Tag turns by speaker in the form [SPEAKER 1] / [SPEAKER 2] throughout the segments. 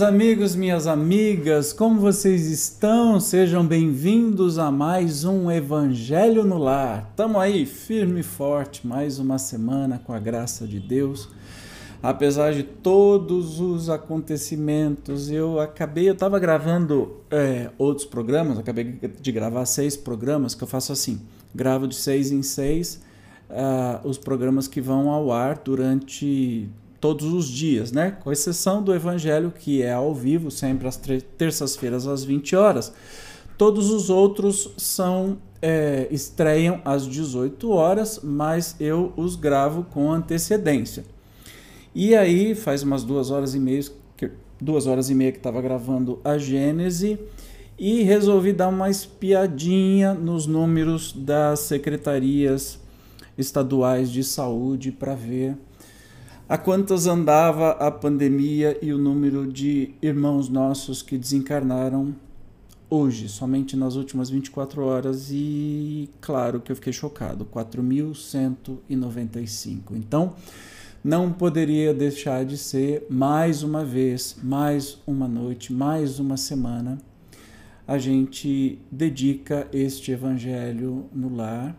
[SPEAKER 1] meus amigos, minhas amigas, como vocês estão? Sejam bem-vindos a mais um Evangelho no Lar. Estamos aí, firme e forte, mais uma semana com a graça de Deus. Apesar de todos os acontecimentos, eu acabei, eu estava gravando é, outros programas, acabei de gravar seis programas, que eu faço assim, gravo de seis em seis uh, os programas que vão ao ar durante todos os dias, né? Com exceção do Evangelho, que é ao vivo, sempre às terças-feiras às 20 horas. Todos os outros são é, estreiam às 18 horas, mas eu os gravo com antecedência. E aí faz umas duas horas e meia, duas horas e meia que estava gravando a Gênese e resolvi dar uma espiadinha nos números das secretarias estaduais de saúde para ver a quantas andava a pandemia e o número de irmãos nossos que desencarnaram hoje, somente nas últimas 24 horas, e claro que eu fiquei chocado 4.195. Então, não poderia deixar de ser mais uma vez, mais uma noite, mais uma semana. A gente dedica este evangelho no lar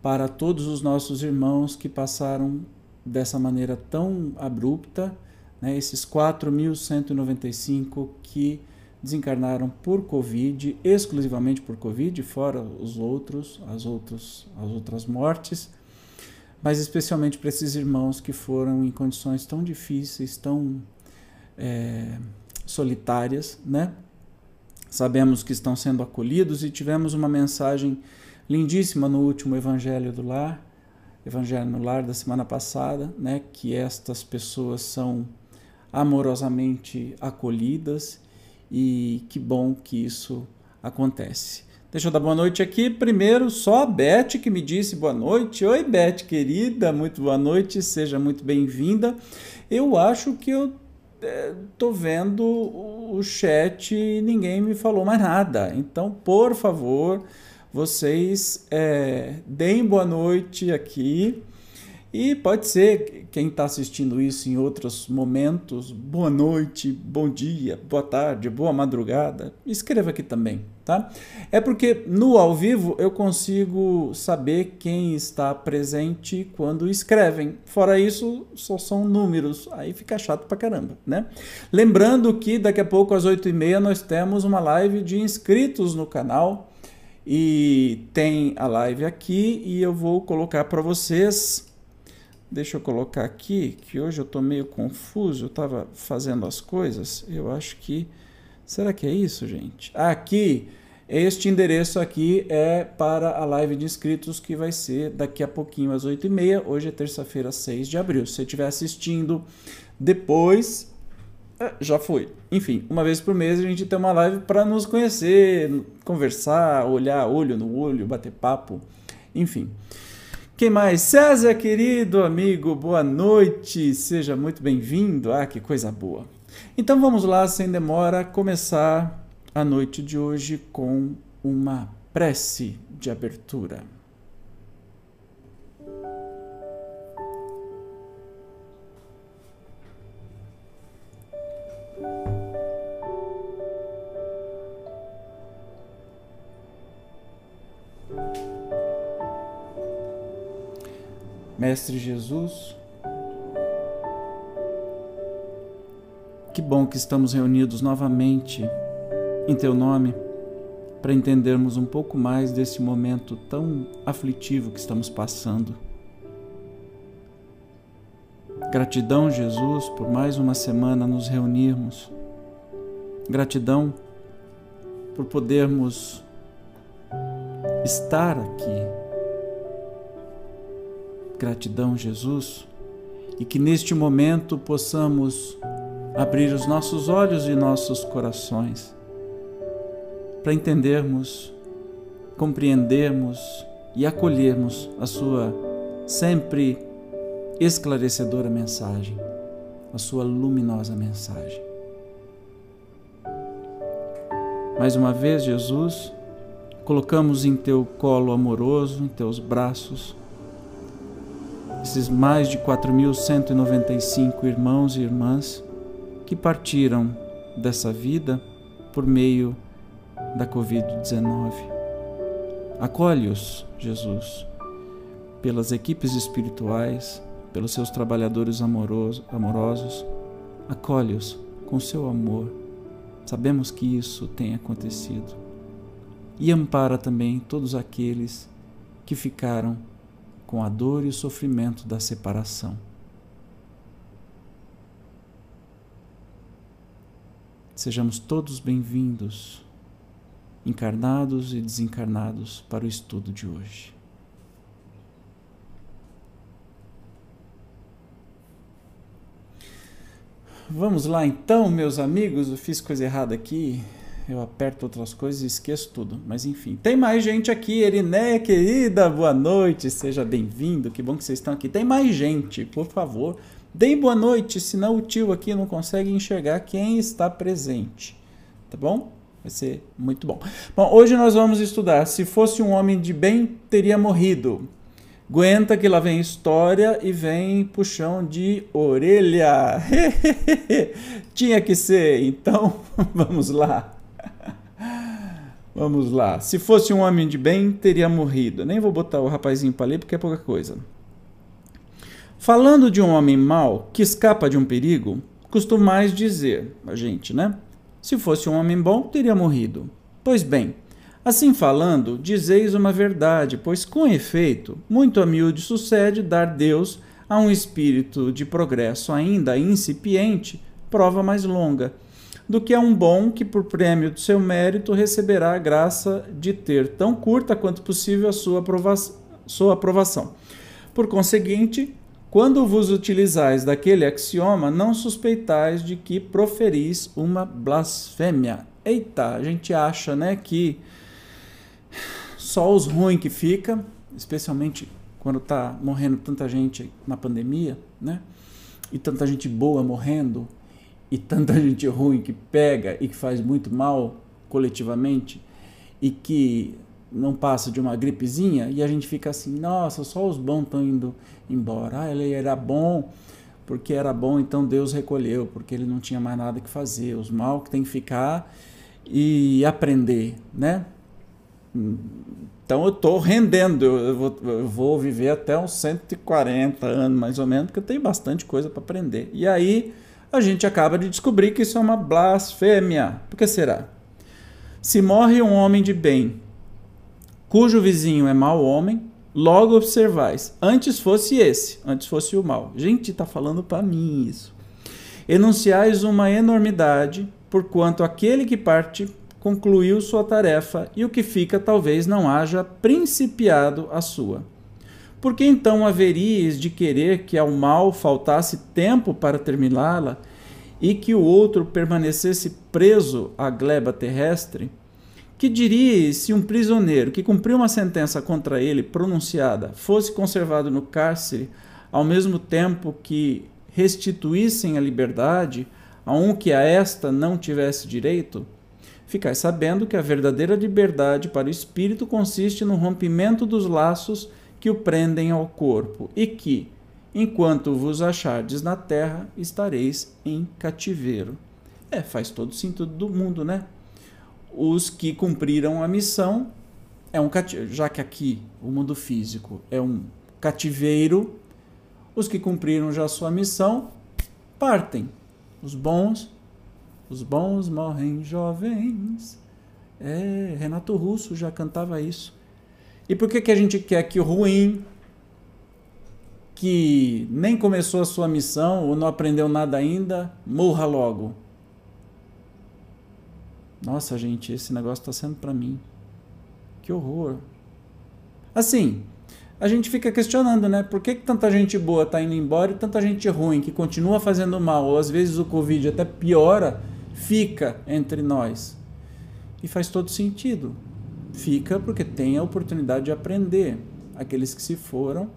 [SPEAKER 1] para todos os nossos irmãos que passaram dessa maneira tão abrupta, né, esses 4.195 que desencarnaram por Covid, exclusivamente por Covid, fora os outros, as, outros, as outras mortes, mas especialmente para esses irmãos que foram em condições tão difíceis, tão é, solitárias, né? Sabemos que estão sendo acolhidos e tivemos uma mensagem lindíssima no último Evangelho do Lar, Evangelho no Lar da semana passada, né, que estas pessoas são amorosamente acolhidas e que bom que isso acontece. Deixa eu dar boa noite aqui. Primeiro, só a Beth que me disse boa noite. Oi, Beth, querida, muito boa noite, seja muito bem-vinda. Eu acho que eu é, tô vendo o chat e ninguém me falou mais nada. Então, por favor, vocês é, deem boa noite aqui. E pode ser quem está assistindo isso em outros momentos, boa noite, bom dia, boa tarde, boa madrugada, escreva aqui também, tá? É porque no ao vivo eu consigo saber quem está presente quando escrevem. Fora isso, só são números, aí fica chato pra caramba, né? Lembrando que daqui a pouco às 8h30 nós temos uma live de inscritos no canal e tem a live aqui e eu vou colocar para vocês. Deixa eu colocar aqui, que hoje eu estou meio confuso, eu estava fazendo as coisas. Eu acho que. Será que é isso, gente? Aqui, este endereço aqui é para a live de inscritos que vai ser daqui a pouquinho às 8h30. Hoje é terça-feira, 6 de abril. Se você estiver assistindo depois, já foi. Enfim, uma vez por mês a gente tem uma live para nos conhecer, conversar, olhar olho no olho, bater papo, enfim. Quem mais? César, querido amigo, boa noite, seja muito bem-vindo. Ah, que coisa boa. Então vamos lá, sem demora, começar a noite de hoje com uma prece de abertura. Mestre Jesus, que bom que estamos reunidos novamente em Teu nome para entendermos um pouco mais desse momento tão aflitivo que estamos passando. Gratidão, Jesus, por mais uma semana nos reunirmos. Gratidão por podermos estar aqui Gratidão, Jesus, e que neste momento possamos abrir os nossos olhos e nossos corações para entendermos, compreendermos e acolhermos a Sua sempre esclarecedora mensagem, a Sua luminosa mensagem. Mais uma vez, Jesus, colocamos em Teu colo amoroso, em Teus braços, esses mais de 4.195 irmãos e irmãs que partiram dessa vida por meio da Covid-19. Acolhe-os, Jesus, pelas equipes espirituais, pelos seus trabalhadores amorosos, amorosos. Acolhe-os com seu amor. Sabemos que isso tem acontecido. E ampara também todos aqueles que ficaram com a dor e o sofrimento da separação. Sejamos todos bem-vindos, encarnados e desencarnados, para o estudo de hoje. Vamos lá então, meus amigos. Eu fiz coisa errada aqui. Eu aperto outras coisas e esqueço tudo. Mas enfim, tem mais gente aqui. Eriné, querida, boa noite. Seja bem-vindo. Que bom que vocês estão aqui. Tem mais gente, por favor. Deem boa noite, senão o tio aqui não consegue enxergar quem está presente. Tá bom? Vai ser muito bom. Bom, hoje nós vamos estudar. Se fosse um homem de bem, teria morrido. Aguenta que lá vem história e vem puxão de orelha. Tinha que ser, então vamos lá. Vamos lá. Se fosse um homem de bem, teria morrido. Nem vou botar o rapazinho para ler porque é pouca coisa. Falando de um homem mau que escapa de um perigo, costumais dizer, a gente, né? Se fosse um homem bom, teria morrido. Pois bem, assim falando, dizeis uma verdade, pois com efeito, muito a miúde sucede dar Deus a um espírito de progresso ainda incipiente, prova mais longa, do que a um bom que, por prêmio do seu mérito, receberá a graça de ter tão curta quanto possível a sua, aprova sua aprovação. Por conseguinte, quando vos utilizais daquele axioma, não suspeitais de que proferis uma blasfêmia. Eita, a gente acha, né, que só os ruins que fica, especialmente quando está morrendo tanta gente na pandemia, né? E tanta gente boa morrendo, e tanta gente ruim que pega e que faz muito mal coletivamente, e que não passa de uma gripezinha e a gente fica assim, nossa, só os bons estão indo embora. Ah, ele era bom porque era bom, então Deus recolheu, porque ele não tinha mais nada que fazer. Os mal que tem que ficar e aprender, né? Então eu estou rendendo, eu vou, eu vou, viver até uns 140 anos mais ou menos, porque eu tenho bastante coisa para aprender. E aí a gente acaba de descobrir que isso é uma blasfêmia. Por que será? Se morre um homem de bem cujo vizinho é mau homem, logo observais, antes fosse esse, antes fosse o mal. Gente, está falando para mim isso. Enunciais uma enormidade, porquanto aquele que parte concluiu sua tarefa e o que fica talvez não haja principiado a sua. Por que então haveríeis de querer que ao mal faltasse tempo para terminá-la e que o outro permanecesse preso à gleba terrestre? Que diríeis se um prisioneiro que cumpriu uma sentença contra ele pronunciada fosse conservado no cárcere ao mesmo tempo que restituíssem a liberdade a um que a esta não tivesse direito? Ficai sabendo que a verdadeira liberdade para o espírito consiste no rompimento dos laços que o prendem ao corpo, e que, enquanto vos achardes na terra, estareis em cativeiro. É, faz todo sentido do mundo, né? os que cumpriram a missão é um já que aqui o mundo físico é um cativeiro, os que cumpriram já sua missão partem. Os bons, os bons morrem jovens. É, Renato Russo já cantava isso. E por que, que a gente quer que o ruim, que nem começou a sua missão ou não aprendeu nada ainda, morra logo? Nossa, gente, esse negócio está sendo para mim. Que horror. Assim, a gente fica questionando, né? Por que, que tanta gente boa está indo embora e tanta gente ruim que continua fazendo mal, ou às vezes o Covid até piora, fica entre nós? E faz todo sentido. Fica porque tem a oportunidade de aprender. Aqueles que se foram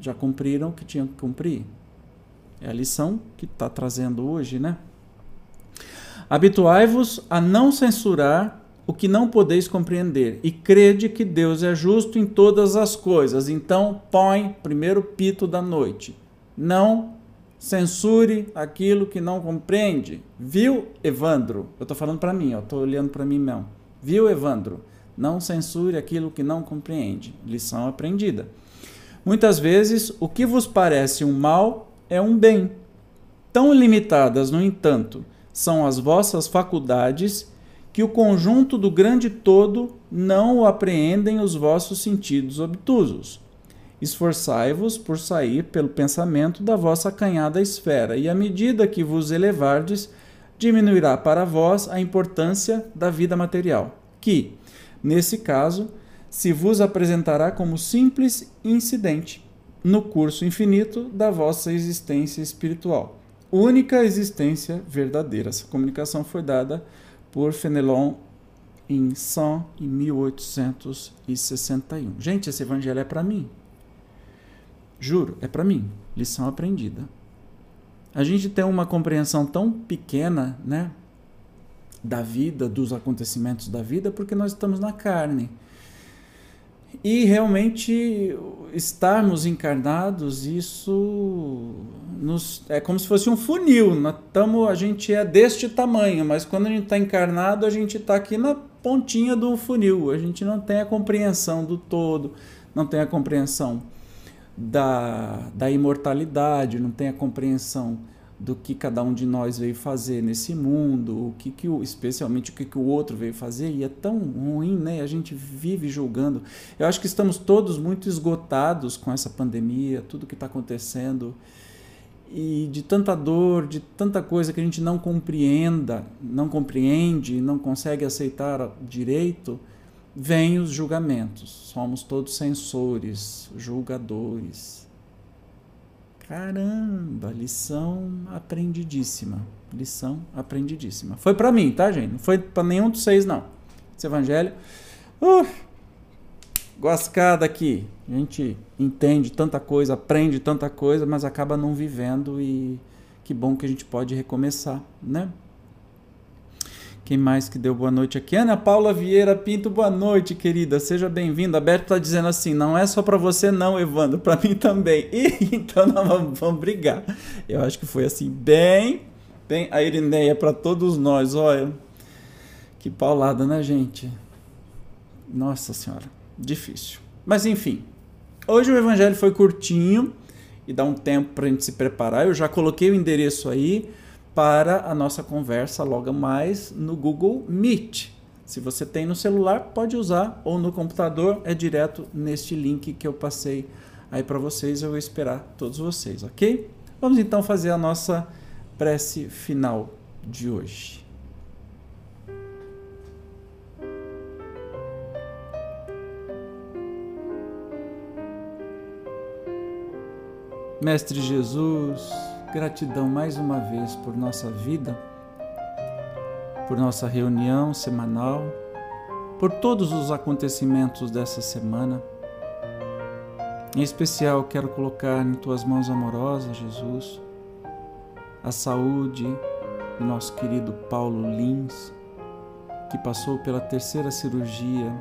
[SPEAKER 1] já cumpriram o que tinham que cumprir. É a lição que está trazendo hoje, né? Habituai-vos a não censurar o que não podeis compreender, e crede que Deus é justo em todas as coisas. Então, põe primeiro pito da noite. Não censure aquilo que não compreende. Viu, Evandro? Eu estou falando para mim, estou olhando para mim mesmo. Viu, Evandro? Não censure aquilo que não compreende. Lição aprendida. Muitas vezes, o que vos parece um mal é um bem. Tão limitadas, no entanto, são as vossas faculdades que o conjunto do grande todo não o apreendem os vossos sentidos obtusos. Esforçai-vos por sair pelo pensamento da vossa acanhada esfera, e à medida que vos elevardes, diminuirá para vós a importância da vida material, que, nesse caso, se vos apresentará como simples incidente no curso infinito da vossa existência espiritual. Única existência verdadeira. Essa comunicação foi dada por Fenelon em São em 1861. Gente, esse evangelho é para mim. Juro, é para mim. Lição aprendida. A gente tem uma compreensão tão pequena, né, da vida, dos acontecimentos da vida, porque nós estamos na carne. E realmente estarmos encarnados, isso nos, é como se fosse um funil. Nós tamo, a gente é deste tamanho, mas quando a gente está encarnado, a gente está aqui na pontinha do funil. A gente não tem a compreensão do todo, não tem a compreensão da, da imortalidade, não tem a compreensão do que cada um de nós veio fazer nesse mundo, o que, que o, especialmente o que, que o outro veio fazer, e é tão ruim, né? A gente vive julgando. Eu acho que estamos todos muito esgotados com essa pandemia, tudo que está acontecendo, e de tanta dor, de tanta coisa que a gente não compreenda, não compreende, não consegue aceitar direito, vêm os julgamentos. Somos todos censores, julgadores Caramba, lição aprendidíssima. Lição aprendidíssima. Foi para mim, tá, gente? Não foi para nenhum dos seis, não. Esse evangelho. Uh, guascada aqui. A gente entende tanta coisa, aprende tanta coisa, mas acaba não vivendo e que bom que a gente pode recomeçar, né? Quem mais que deu boa noite aqui? Ana Paula Vieira Pinto, boa noite, querida. Seja bem-vinda. Berto está dizendo assim: não é só para você, não, Evandro, para mim também. E, então nós vamos, vamos, brigar. Eu acho que foi assim, bem, bem. A Irineia para todos nós, olha. Que paulada, né, gente? Nossa Senhora, difícil. Mas enfim, hoje o evangelho foi curtinho e dá um tempo para a gente se preparar. Eu já coloquei o endereço aí para a nossa conversa logo mais no Google Meet. Se você tem no celular, pode usar, ou no computador, é direto neste link que eu passei aí para vocês. Eu vou esperar todos vocês, ok? Vamos então fazer a nossa prece final de hoje. Mestre Jesus, Gratidão mais uma vez por nossa vida, por nossa reunião semanal, por todos os acontecimentos dessa semana. Em especial, quero colocar em tuas mãos amorosas, Jesus, a saúde do nosso querido Paulo Lins, que passou pela terceira cirurgia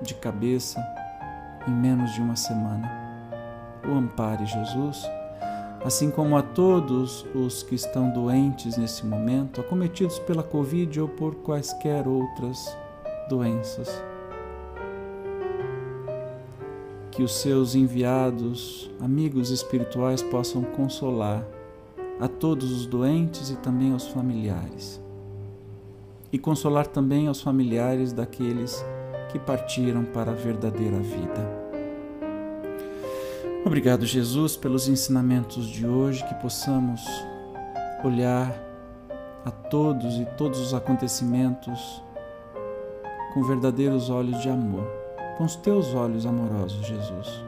[SPEAKER 1] de cabeça em menos de uma semana. O ampare, Jesus assim como a todos os que estão doentes nesse momento, acometidos pela Covid ou por quaisquer outras doenças. Que os seus enviados, amigos espirituais, possam consolar a todos os doentes e também aos familiares. E consolar também aos familiares daqueles que partiram para a verdadeira vida. Obrigado, Jesus, pelos ensinamentos de hoje, que possamos olhar a todos e todos os acontecimentos com verdadeiros olhos de amor, com os teus olhos amorosos, Jesus.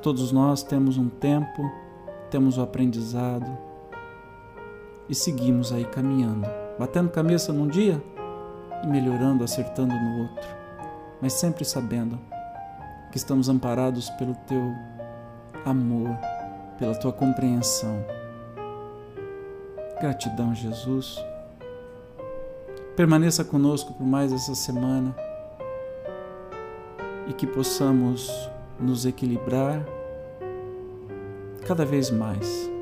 [SPEAKER 1] Todos nós temos um tempo, temos o aprendizado e seguimos aí caminhando, batendo cabeça num dia e melhorando, acertando no outro, mas sempre sabendo que estamos amparados pelo teu amor, pela tua compreensão. Gratidão, Jesus. Permaneça conosco por mais essa semana e que possamos nos equilibrar cada vez mais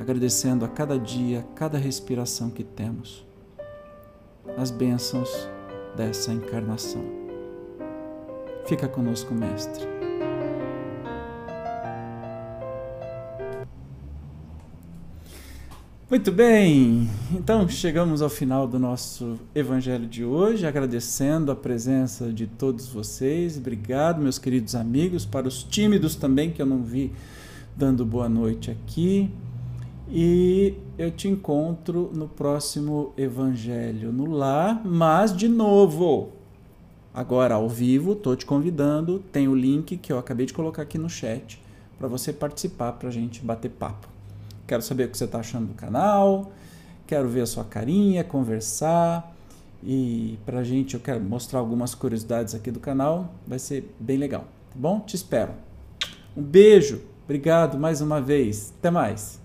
[SPEAKER 1] agradecendo a cada dia, cada respiração que temos, as bênçãos dessa encarnação. Fica conosco, Mestre. Muito bem, então chegamos ao final do nosso evangelho de hoje, agradecendo a presença de todos vocês. Obrigado, meus queridos amigos, para os tímidos também que eu não vi dando boa noite aqui. E eu te encontro no próximo evangelho no lar, mas de novo, agora ao vivo, estou te convidando, tem o link que eu acabei de colocar aqui no chat para você participar, para a gente bater papo. Quero saber o que você está achando do canal, quero ver a sua carinha, conversar e para a gente eu quero mostrar algumas curiosidades aqui do canal, vai ser bem legal, tá bom? Te espero. Um beijo, obrigado mais uma vez, até mais.